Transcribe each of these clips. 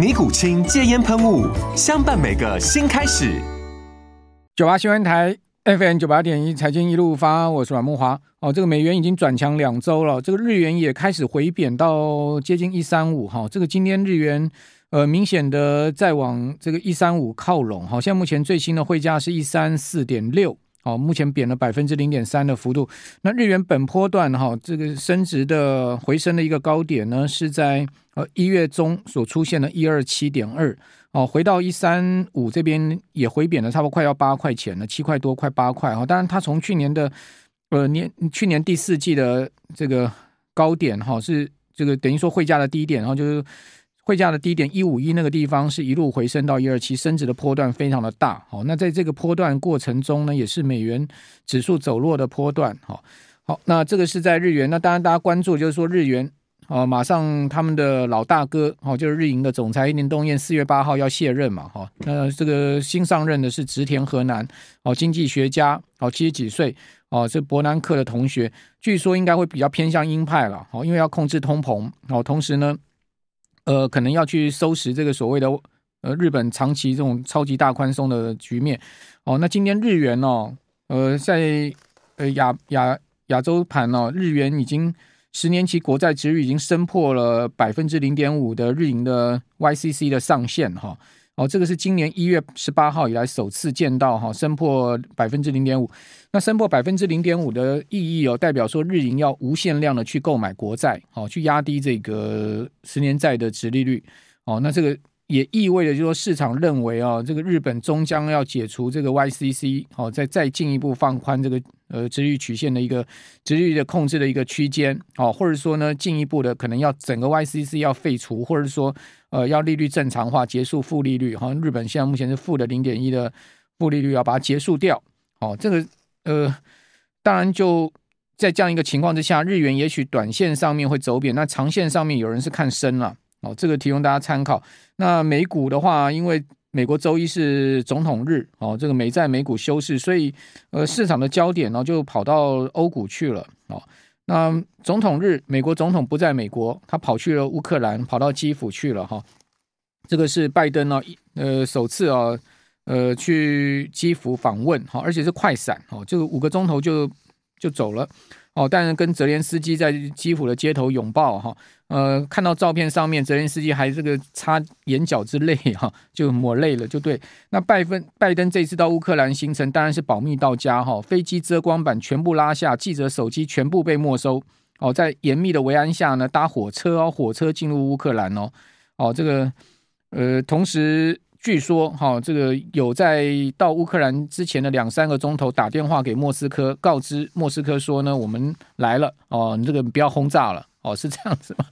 尼古清戒烟喷雾，相伴每个新开始。九八新闻台 FM 九八点一，财经一路发，我是阮慕驊。哦，这个美元已经转强两周了，这个日元也开始回贬到接近一三五。哈，这个今天日元呃明显的在往这个一三五靠拢。好，现在目前最新的汇价是一三四点六。哦，目前贬了百分之零点三的幅度。那日元本波段哈，这个升值的回升的一个高点呢，是在呃一月中所出现的一二七点二。哦，回到一三五这边也回贬了，差不多快要八块钱了，七块多，快八块哈。当然，它从去年的呃年去年第四季的这个高点哈，是这个等于说汇价的低点，然后就是。汇价的低点一五一那个地方是一路回升到一二七，升值的波段非常的大。好，那在这个波段过程中呢，也是美元指数走弱的波段。好，好，那这个是在日元。那当然大家关注就是说日元啊，马上他们的老大哥哦，就是日银的总裁一林东彦四月八号要卸任嘛。哈，那这个新上任的是植田和男哦，经济学家哦，七十几岁哦，是伯南克的同学，据说应该会比较偏向鹰派了。哦，因为要控制通膨哦，同时呢。呃，可能要去收拾这个所谓的呃日本长期这种超级大宽松的局面哦。那今天日元哦，呃，在呃亚亚亚洲盘哦，日元已经十年期国债殖率已经升破了百分之零点五的日银的 YCC 的上限哈。哦这个是今年一月十八号以来首次见到哈，升破百分之零点五。那升破百分之零点五的意义哦，代表说日银要无限量的去购买国债，哦，去压低这个十年债的殖利率。哦，那这个也意味着，就是说市场认为啊，这个日本终将要解除这个 YCC，哦，再再进一步放宽这个呃殖利率曲线的一个殖利率的控制的一个区间，哦，或者说呢，进一步的可能要整个 YCC 要废除，或者说。呃，要利率正常化，结束负利率。好像日本现在目前是负的零点一的负利率，要把它结束掉。哦，这个呃，当然就在这样一个情况之下，日元也许短线上面会走贬，那长线上面有人是看升了。哦，这个提供大家参考。那美股的话，因为美国周一是总统日，哦，这个美债美股休市，所以呃，市场的焦点呢就跑到欧股去了。哦。那总统日，美国总统不在美国，他跑去了乌克兰，跑到基辅去了哈。这个是拜登呢，呃，首次啊，呃，去基辅访问哈，而且是快闪哈，就五个钟头就就走了。哦，但是跟泽连斯基在基辅的街头拥抱哈，呃，看到照片上面，泽连斯基还这个擦眼角之泪哈，就抹泪了，就对。那拜登拜登这次到乌克兰行程当然是保密到家哈，飞机遮光板全部拉下，记者手机全部被没收。哦，在严密的维安下呢，搭火车哦，火车进入乌克兰哦，哦，这个呃，同时。据说哈，这个有在到乌克兰之前的两三个钟头打电话给莫斯科，告知莫斯科说呢，我们来了哦，你这个不要轰炸了哦，是这样子吗？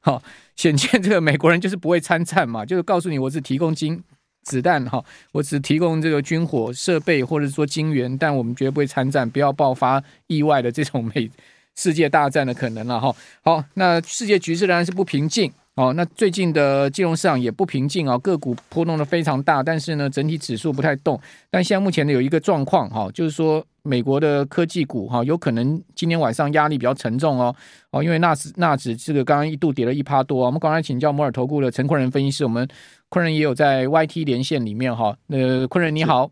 好，显见这个美国人就是不会参战嘛，就是告诉你我只提供金子弹哈，我只提供这个军火设备或者说金援，但我们绝不会参战，不要爆发意外的这种美 世界大战的可能了哈。好，那世界局势仍然是不平静。哦，那最近的金融市场也不平静啊，个股波动的非常大，但是呢，整体指数不太动。但现在目前呢，有一个状况哈，就是说美国的科技股哈，有可能今天晚上压力比较沉重哦。哦，因为纳指纳指这个刚刚一度跌了一趴多，我们刚才请教摩尔投顾的陈坤仁分析师，我们坤仁也有在 YT 连线里面哈。呃，坤仁你好，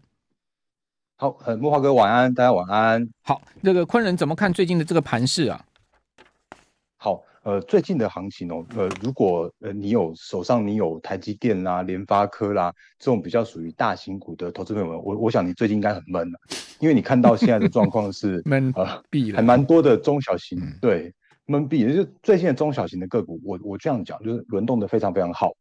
好，呃，慕驊哥晚安，大家晚安。好，那个坤仁怎么看最近的这个盘势啊？好。呃，最近的行情哦，呃，如果呃你有手上你有台积电啦、联发科啦这种比较属于大型股的投资朋友们，我我想你最近应该很闷了，因为你看到现在的状况是 闷呃闭了，还蛮多的中小型、嗯、对闷闭，就是最近的中小型的个股，我我这样讲就是轮动的非常非常好。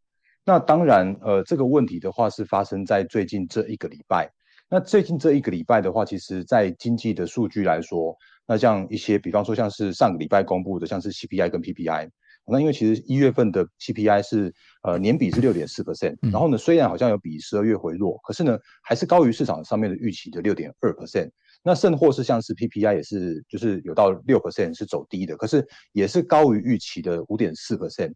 那当然，呃，这个问题的话是发生在最近这一个礼拜。那最近这一个礼拜的话，其实在经济的数据来说。那像一些，比方说像是上个礼拜公布的，像是 CPI 跟 PPI，那因为其实一月份的 CPI 是呃年比是六点四 percent，然后呢虽然好像有比十二月回落，可是呢还是高于市场上面的预期的六点二 percent。那甚或是像是 PPI 也是就是有到六 percent 是走低的，可是也是高于预期的五点四 percent。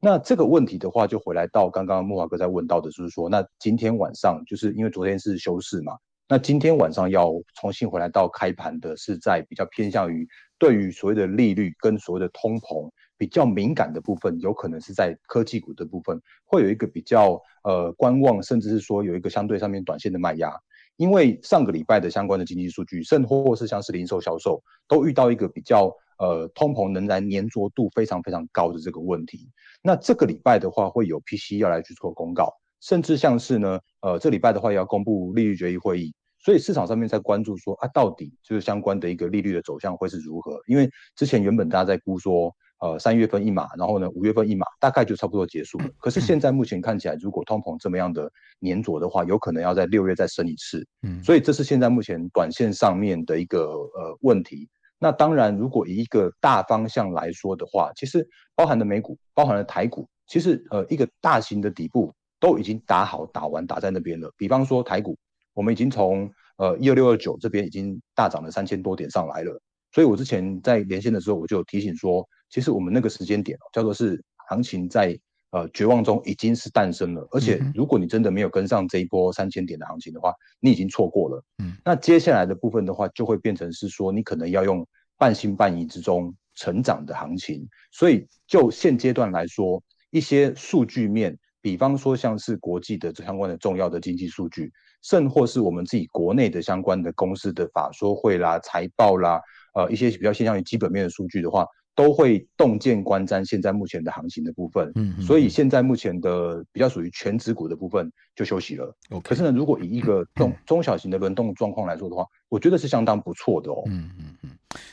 那这个问题的话，就回来到刚刚慕驊哥在问到的，就是说，那今天晚上就是因为昨天是休市嘛。那今天晚上要重新回来到开盘的是在比较偏向于对于所谓的利率跟所谓的通膨比较敏感的部分，有可能是在科技股的部分会有一个比较呃观望，甚至是说有一个相对上面短线的卖压，因为上个礼拜的相关的经济数据，甚或是像是零售销售都遇到一个比较呃通膨仍然粘着度非常非常高的这个问题。那这个礼拜的话会有 P C 要来去做公告。甚至像是呢，呃，这礼拜的话也要公布利率决议会议，所以市场上面在关注说啊，到底就是相关的一个利率的走向会是如何？因为之前原本大家在估说，呃，三月份一码，然后呢，五月份一码，大概就差不多结束了。可是现在目前看起来，如果通膨这么样的粘着的话，有可能要在六月再升一次。嗯，所以这是现在目前短线上面的一个呃问题。那当然，如果以一个大方向来说的话，其实包含了美股，包含了台股，其实呃一个大型的底部。都已经打好打完打在那边了。比方说台股，我们已经从呃一二六二九这边已经大涨了三千多点上来了。所以我之前在连线的时候，我就有提醒说，其实我们那个时间点叫做是行情在呃绝望中已经是诞生了。而且如果你真的没有跟上这一波三千点的行情的话，你已经错过了。嗯，那接下来的部分的话，就会变成是说你可能要用半信半疑之中成长的行情。所以就现阶段来说，一些数据面。比方说，像是国际的相关的重要的经济数据，甚或是我们自己国内的相关的公司的法说会啦、财报啦，呃，一些比较偏向于基本面的数据的话，都会洞见观瞻现在目前的行情的部分。嗯，所以现在目前的比较属于全指股的部分就休息了。Okay. 可是呢，如果以一个 中中小型的轮动状况来说的话，我觉得是相当不错的哦。嗯嗯嗯。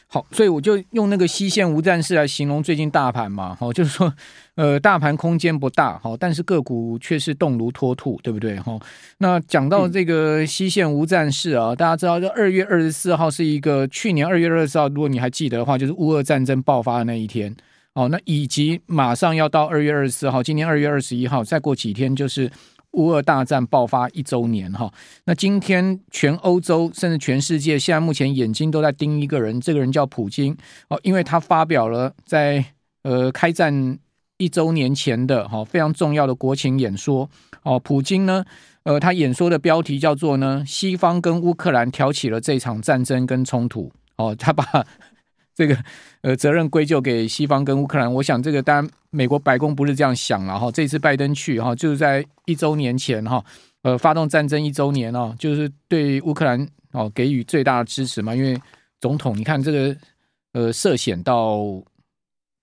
好，所以我就用那个西线无战事来形容最近大盘嘛。好，就是说，呃，大盘空间不大，好，但是个股却是动如脱兔，对不对？哈，那讲到这个西线无战事啊，大家知道，这二月二十四号是一个去年二月二十四号，如果你还记得的话，就是乌俄战争爆发的那一天。哦，那以及马上要到二月二十四号，今年二月二十一号，再过几天就是。乌俄大战爆发一周年哈，那今天全欧洲甚至全世界现在目前眼睛都在盯一个人，这个人叫普京哦，因为他发表了在呃开战一周年前的哈非常重要的国情演说哦。普京呢，呃，他演说的标题叫做呢，西方跟乌克兰挑起了这场战争跟冲突哦，他把。这个呃责任归咎给西方跟乌克兰，我想这个当然美国白宫不是这样想了哈。这次拜登去哈，就是在一周年前哈，呃发动战争一周年哦，就是对乌克兰哦给予最大的支持嘛。因为总统你看这个呃涉险到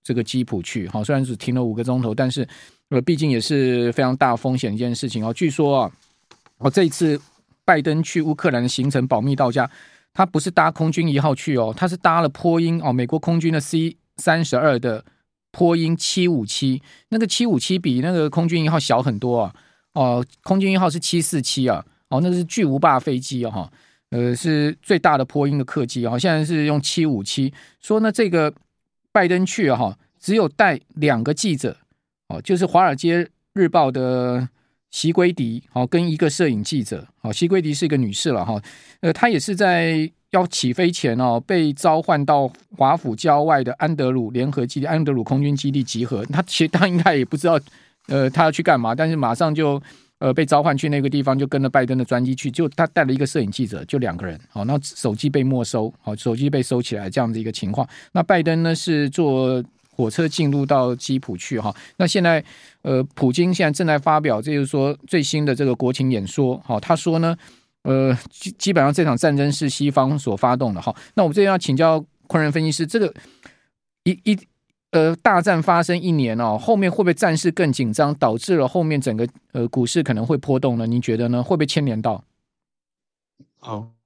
这个基辅去哈，虽然只停了五个钟头，但是呃毕竟也是非常大风险一件事情哦。据说啊，哦这一次拜登去乌克兰的行程保密到家。他不是搭空军一号去哦，他是搭了波音哦，美国空军的 C 三十二的波音七五七，那个七五七比那个空军一号小很多啊，哦，空军一号是七四七啊，哦，那是巨无霸飞机哦，哈，呃，是最大的波音的客机啊，现在是用七五七，说呢这个拜登去哈，只有带两个记者哦，就是《华尔街日报》的。席圭迪，好，跟一个摄影记者，好，席圭迪是一个女士了哈，呃，她也是在要起飞前哦，被召唤到华府郊外的安德鲁联合基地、安德鲁空军基地集合。她其实她应该也不知道，呃，她要去干嘛，但是马上就呃被召唤去那个地方，就跟着拜登的专机去，就她带了一个摄影记者，就两个人，好，那手机被没收，好，手机被收起来这样的一个情况。那拜登呢是做。火车进入到基辅去哈，那现在呃，普京现在正在发表，这就是说最新的这个国情演说哈。他说呢，呃，基基本上这场战争是西方所发动的哈。那我们这边要请教昆仁分析师，这个一一呃大战发生一年哦，后面会不会战事更紧张，导致了后面整个呃股市可能会波动呢？您觉得呢？会不会牵连到？好。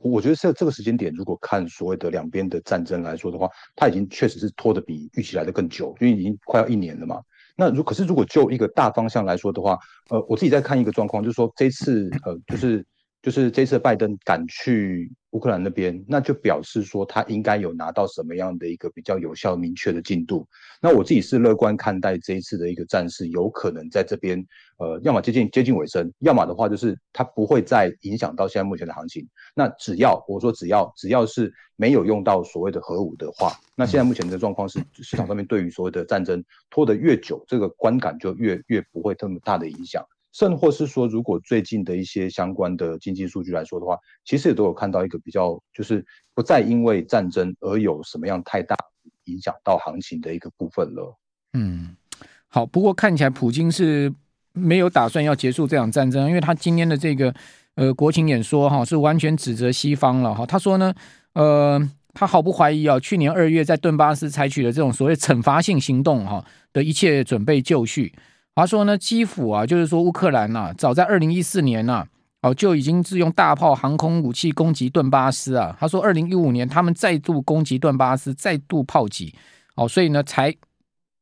我觉得这这个时间点，如果看所谓的两边的战争来说的话，它已经确实是拖得比预期来的更久，因为已经快要一年了嘛。那如可是如果就一个大方向来说的话，呃，我自己在看一个状况，就是说这次呃，就是就是这次拜登赶去。乌克兰那边，那就表示说他应该有拿到什么样的一个比较有效、明确的进度。那我自己是乐观看待这一次的一个战事，有可能在这边，呃，要么接近接近尾声，要么的话就是它不会再影响到现在目前的行情。那只要我说只要只要是没有用到所谓的核武的话，那现在目前的状况是市场上面对于所谓的战争拖得越久，这个观感就越越不会这么大的影响。甚或是说，如果最近的一些相关的经济数据来说的话，其实也都有看到一个比较，就是不再因为战争而有什么样太大影响到行情的一个部分了。嗯，好，不过看起来普京是没有打算要结束这场战争，因为他今天的这个呃国情演说哈是完全指责西方了哈。他说呢，呃，他毫不怀疑啊，去年二月在顿巴斯采取的这种所谓惩罚性行动哈的一切准备就绪。他说呢，基辅啊，就是说乌克兰呐、啊，早在二零一四年呐、哦就已经是用大炮、航空武器攻击顿巴斯啊。他说，二零一五年他们再度攻击顿巴斯，再度炮击，哦，所以呢，才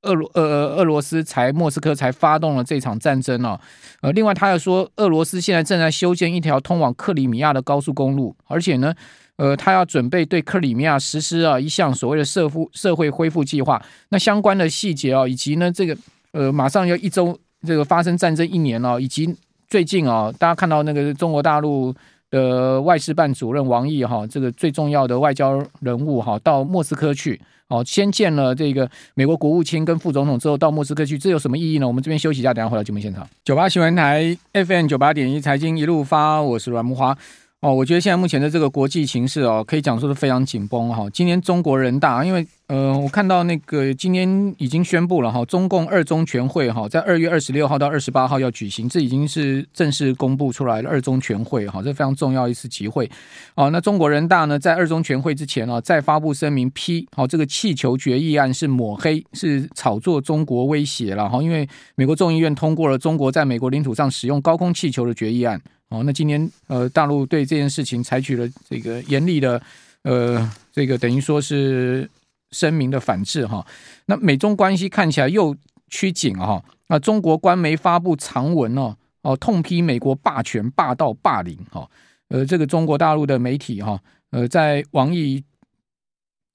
俄罗呃呃俄罗斯才莫斯科才发动了这场战争哦。呃，另外他又说，俄罗斯现在正在修建一条通往克里米亚的高速公路，而且呢，呃，他要准备对克里米亚实施啊一项所谓的社复社会恢复计划。那相关的细节啊，以及呢这个。呃，马上要一周，这个发生战争一年了，以及最近啊，大家看到那个中国大陆的外事办主任王毅哈，这个最重要的外交人物哈，到莫斯科去，哦，先见了这个美国国务卿跟副总统之后，到莫斯科去，这有什么意义呢？我们这边休息一下，等下回到节目现场。九八新闻台 FM 九八点一财经一路发，我是阮慕驊。哦，我觉得现在目前的这个国际形势哦，可以讲说是非常紧绷哈。今年中国人大，因为呃，我看到那个今天已经宣布了哈，中共二中全会哈，在二月二十六号到二十八号要举行，这已经是正式公布出来了。二中全会哈，这非常重要一次集会。哦，那中国人大呢，在二中全会之前啊，再发布声明批，好，这个气球决议案是抹黑，是炒作中国威胁了哈。因为美国众议院通过了中国在美国领土上使用高空气球的决议案。哦，那今年呃，大陆对这件事情采取了这个严厉的呃，这个等于说是声明的反制哈。那美中关系看起来又趋紧哈。那中国官媒发布长文哦，哦，痛批美国霸权、霸道、霸凌哈。呃，这个中国大陆的媒体哈，呃，在王毅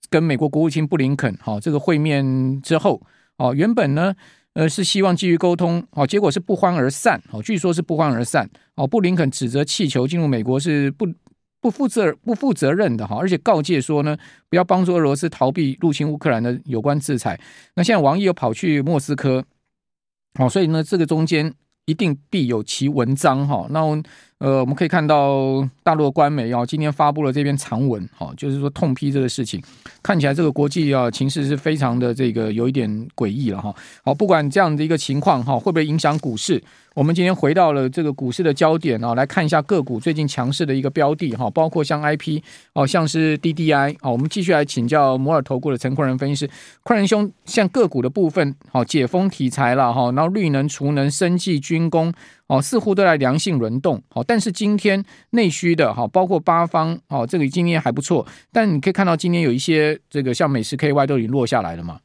跟美国国务卿布林肯哈这个会面之后，哦，原本呢。呃，是希望继续沟通，好，结果是不欢而散，好，据说是不欢而散，哦，布林肯指责气球进入美国是不不负责不负责任的哈，而且告诫说呢，不要帮助俄罗斯逃避入侵乌克兰的有关制裁。那现在王毅又跑去莫斯科，好，所以呢，这个中间一定必有其文章哈。那呃，我们可以看到大陆的官媒啊，今天发布了这篇长文，哈，就是说痛批这个事情。看起来这个国际啊情势是非常的这个有一点诡异了哈。好，不管这样的一个情况哈，会不会影响股市？我们今天回到了这个股市的焦点啊，来看一下个股最近强势的一个标的哈，包括像 IP 哦，像是 DDI 哦。我们继续来请教摩尔投顾的陈坤仁分析师，坤仁兄，像个股的部分好，解封题材了哈，然后绿能、储能、生技、军工哦，似乎都在良性轮动好，但是今天内需的哈，包括八方哦，这个今天还不错，但你可以看到今天有一些。这个像美食 KY 都已经落下来了吗？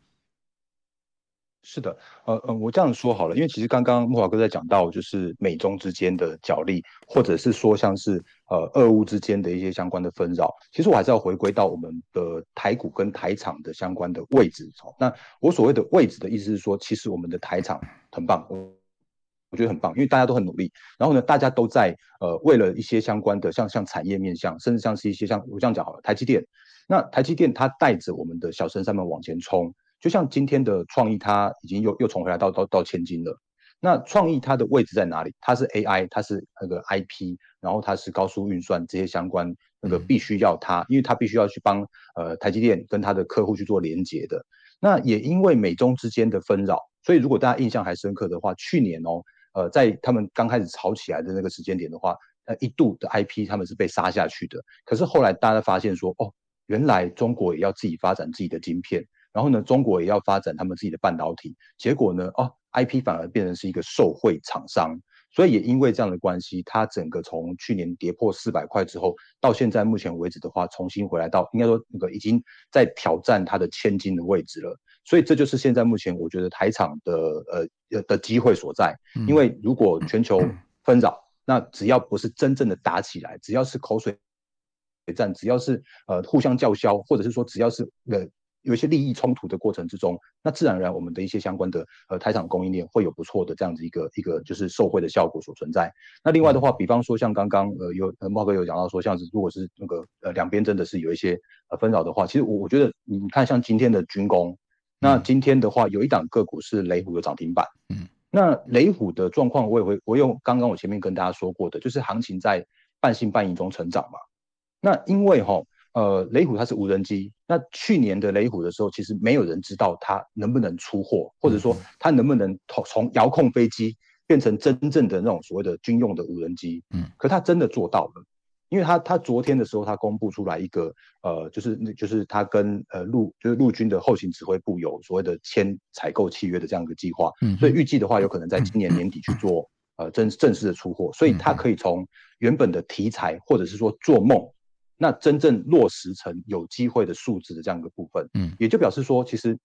是的，呃呃，我这样说好了，因为其实刚刚慕驊哥在讲到，就是美中之间的角力，或者是说像是呃俄乌之间的一些相关的纷扰，其实我还是要回归到我们的台股跟台厂的相关的位置。那我所谓的位置的意思是说，其实我们的台厂很棒。我觉得很棒，因为大家都很努力，然后呢，大家都在呃为了一些相关的像像产业面向，甚至像是一些像我这样讲好了，台积电，那台积电它带着我们的小神山们往前冲，就像今天的创意，它已经又又重回来到到到千金了。那创意它的位置在哪里？它是 AI，它是那个 IP，然后它是高速运算这些相关那个必须要它，因为它必须要去帮呃台积电跟它的客户去做连接的。那也因为美中之间的纷扰，所以如果大家印象还深刻的话，去年哦。呃，在他们刚开始炒起来的那个时间点的话，呃，一度的 IP 他们是被杀下去的。可是后来大家发现说，哦，原来中国也要自己发展自己的晶片，然后呢，中国也要发展他们自己的半导体，结果呢，哦，IP 反而变成是一个受贿厂商。所以也因为这样的关系，它整个从去年跌破四百块之后，到现在目前为止的话，重新回来到应该说那个已经在挑战它的千金的位置了。所以这就是现在目前我觉得台厂的呃的机会所在。因为如果全球 纷扰，那只要不是真正的打起来，只要是口水战，只要是呃互相叫嚣，或者是说只要是呃。有一些利益冲突的过程之中，那自然而然我们的一些相关的呃台厂供应链会有不错的这样子一个一个就是受惠的效果所存在。那另外的话，比方说像刚刚呃有呃茂哥有讲到说，像是如果是那个呃两边真的是有一些呃纷扰的话，其实我我觉得你看像今天的军工，那今天的话有一档个股是雷虎的涨停板，嗯，那雷虎的状况我也会我用刚刚我前面跟大家说过的，就是行情在半信半疑中成长嘛。那因为齁。呃，雷虎它是无人机。那去年的雷虎的时候，其实没有人知道它能不能出货，或者说它能不能从从遥控飞机变成真正的那种所谓的军用的无人机。嗯，可它真的做到了，因为它它昨天的时候，它公布出来一个呃，就是那就是它跟呃陆就是陆军的后勤指挥部有所谓的签采购契约的这样一个计划。嗯，所以预计的话，有可能在今年年底去做呃正正式的出货。所以它可以从原本的题材，或者是说做梦。那真正落实成有机会的数字的这样一个部分，嗯，也就表示说，其实，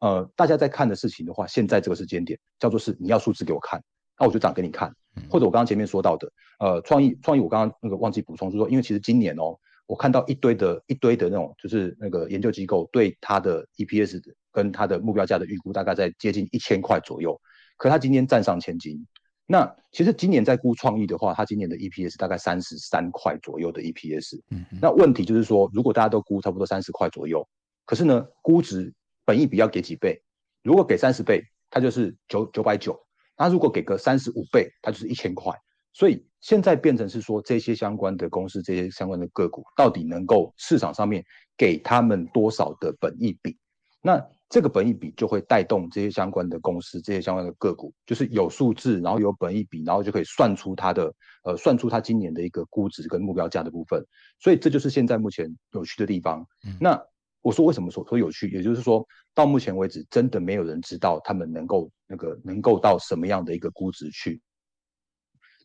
呃，大家在看的事情的话，现在这个时间点叫做是你要数字给我看，那我就涨给你看，或者我刚刚前面说到的，呃，创意创意，我刚刚那个忘记补充，就是说，因为其实今年哦，我看到一堆的一堆的那种，就是那个研究机构对它的 EPS 跟它的目标价的预估大概在接近一千块左右，可它今天站上千金。那其实今年在估创意的话，它今年的 EPS 大概三十三块左右的 EPS。嗯，那问题就是说，如果大家都估差不多三十块左右，可是呢，估值本益比要给几倍？如果给三十倍，它就是九九百九；那如果给个三十五倍，它就是一千块。所以现在变成是说，这些相关的公司、这些相关的个股，到底能够市场上面给他们多少的本益比？那这个本益比就会带动这些相关的公司、这些相关的个股，就是有数字，然后有本益比，然后就可以算出它的呃，算出它今年的一个估值跟目标价的部分。所以这就是现在目前有趣的地方。嗯、那我说为什么说说有趣，也就是说到目前为止，真的没有人知道他们能够那个能够到什么样的一个估值去。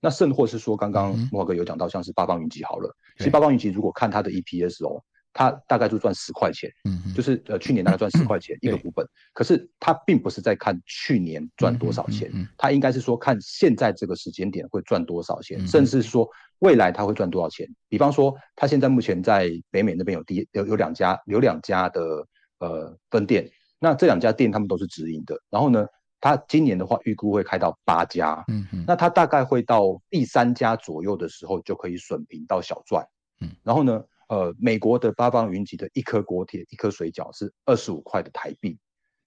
那甚或是说，刚刚慕驊哥有讲到，像是八方云集好了，嗯、其实八方云集如果看它的 EPS 哦。它大概就赚十块钱，嗯，就是呃去年大概赚十块钱一个股本，嗯、可是他并不是在看去年赚多少钱，他应该是说看现在这个时间点会赚多少钱，嗯、甚至是说未来他会赚多少钱。比方说，他现在目前在北美那边有第有有两家有两家的呃分店，那这两家店他们都是直营的，然后呢，他今年的话预估会开到八家，嗯嗯，那他大概会到第三家左右的时候就可以损平到小赚，嗯，然后呢。呃，美国的八方云集的一颗国铁、一颗水饺是二十五块的台币，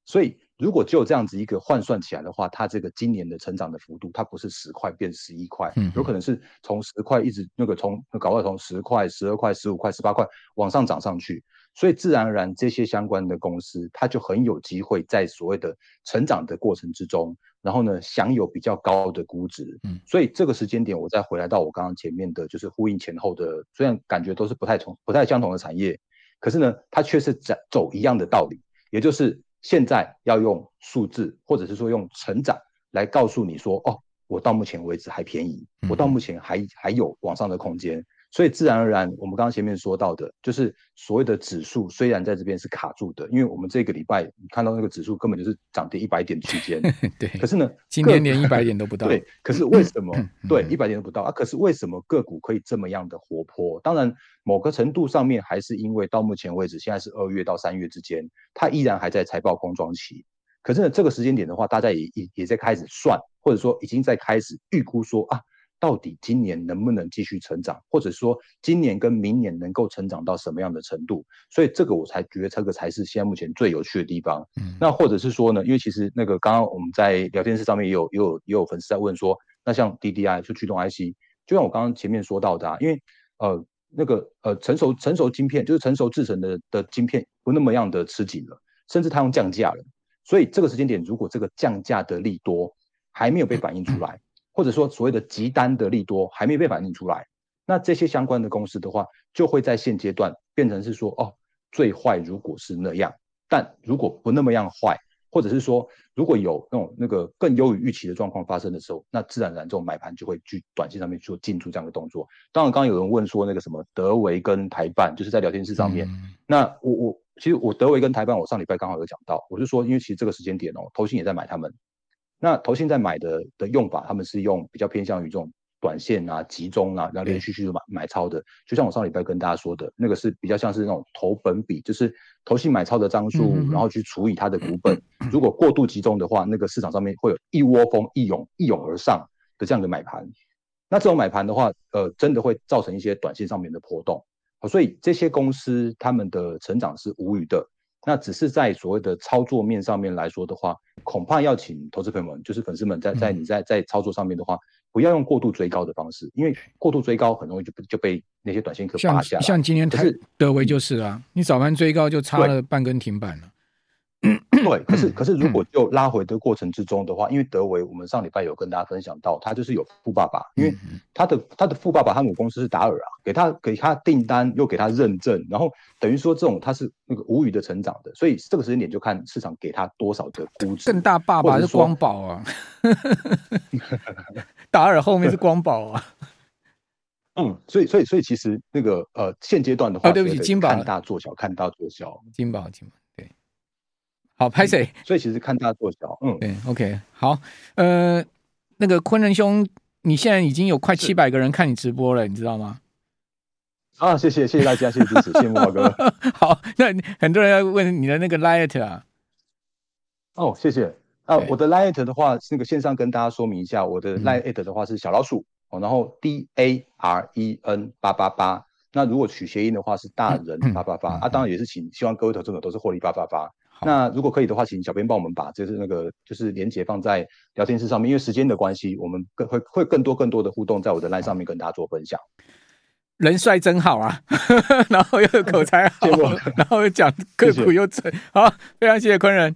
所以如果就这样子一个换算起来的话，它这个今年的成长的幅度，它不是十块变十一块，嗯，有可能是从十块一直那个从搞到从十块、十二块、十五块、十八块往上涨上去。所以自然而然，这些相关的公司，它就很有机会在所谓的成长的过程之中，然后呢，享有比较高的估值。嗯，所以这个时间点，我再回来到我刚刚前面的就是呼应前后的，虽然感觉都是不太同、不太相同的产业，可是呢，它却是在走一样的道理，也就是现在要用数字，或者是说用成长来告诉你说，哦，我到目前为止还便宜，我到目前还还有往上的空间。所以自然而然，我们刚刚前面说到的，就是所谓的指数虽然在这边是卡住的，因为我们这个礼拜你看到那个指数根本就是涨跌一百点区间，对。可是呢，今年连一百点都不到。对。可是为什么？对，一百点都不到啊？可是为什么个股可以这么样的活泼？当然，某个程度上面还是因为到目前为止，现在是二月到三月之间，它依然还在财报空窗期。可是呢，这个时间点的话，大家也也也在开始算，或者说已经在开始预估说啊。到底今年能不能继续成长，或者说今年跟明年能够成长到什么样的程度？所以这个我才觉得这个才是现在目前最有趣的地方。嗯，那或者是说呢？因为其实那个刚刚我们在聊天室上面也有也有也有粉丝在问说，那像 DDI 就驱动 IC，就像我刚刚前面说到的啊，因为呃那个呃成熟成熟晶片就是成熟制成的的晶片不那么样的吃紧了，甚至它用降价了，所以这个时间点如果这个降价的利多还没有被反映出来。嗯或者说所谓的急单的利多还没被反映出来，那这些相关的公司的话，就会在现阶段变成是说，哦，最坏如果是那样，但如果不那么样坏，或者是说如果有那种那个更优于预期的状况发生的时候，那自然而然这种买盘就会去短线上面做进出这样的动作。当然，刚刚有人问说那个什么德维跟台办，就是在聊天室上面，嗯、那我我其实我德维跟台办，我上礼拜刚好有讲到，我是说因为其实这个时间点哦，投信也在买他们，那投信在买的的用法，他们是用比较偏向于这种。短线啊，集中啊，然后连续去买买超的，就像我上礼拜跟大家说的，那个是比较像是那种投本比，就是投信买超的张数，嗯、然后去除以它的股本。如果过度集中的话，那个市场上面会有一窝蜂、一涌一涌而上的这样的买盘。那这种买盘的话，呃，真的会造成一些短线上面的波动。所以这些公司他们的成长是无语的。那只是在所谓的操作面上面来说的话，恐怕要请投资朋友们，就是粉丝们在，在在你在在操作上面的话。不要用过度追高的方式，因为过度追高很容易就就被那些短线客扒下来。像今天台是德维就是啊，你早盘追高就差了半根停板了。对，可是可是如果就拉回的过程之中的话，因为德维我们上礼拜有跟大家分享到，他就是有富爸爸，因为他的他的富爸爸他母公司是达尔啊，给他给他订单又给他认证，然后等于说这种他是那个无语的成长的，所以这个时间点就看市场给他多少的估值。更大爸爸是光宝啊，达尔后面是光宝啊。嗯，所以所以所以其实那个呃现阶段的话，哦对不起，金宝看大做小，看大做小，金宝金宝。好，拍谁、嗯？所以其实看大做小，嗯，对，OK，好，呃，那个昆仁兄，你现在已经有快七百个人看你直播了，你知道吗？啊，谢谢，谢谢大家，谢谢支持，谢谢慕驊哥。好，那很多人要问你的那个 Light 啊。哦，谢谢。啊，我的 Light 的话，那个线上跟大家说明一下，我的 Light 的话是小老鼠哦，然后 D A R E N 八八八。那如果取谐音的话是大人八八八啊，当然也是请希望各位投资者都是获利八八八。那如果可以的话，请小编帮我们把就是那个就是连接放在聊天室上面，因为时间的关系，我们更会会更多更多的互动在我的 LINE 上面跟大家做分享。人帅真好啊，然后又有口才好，然后又讲个股又准，好，非常谢谢坤仁。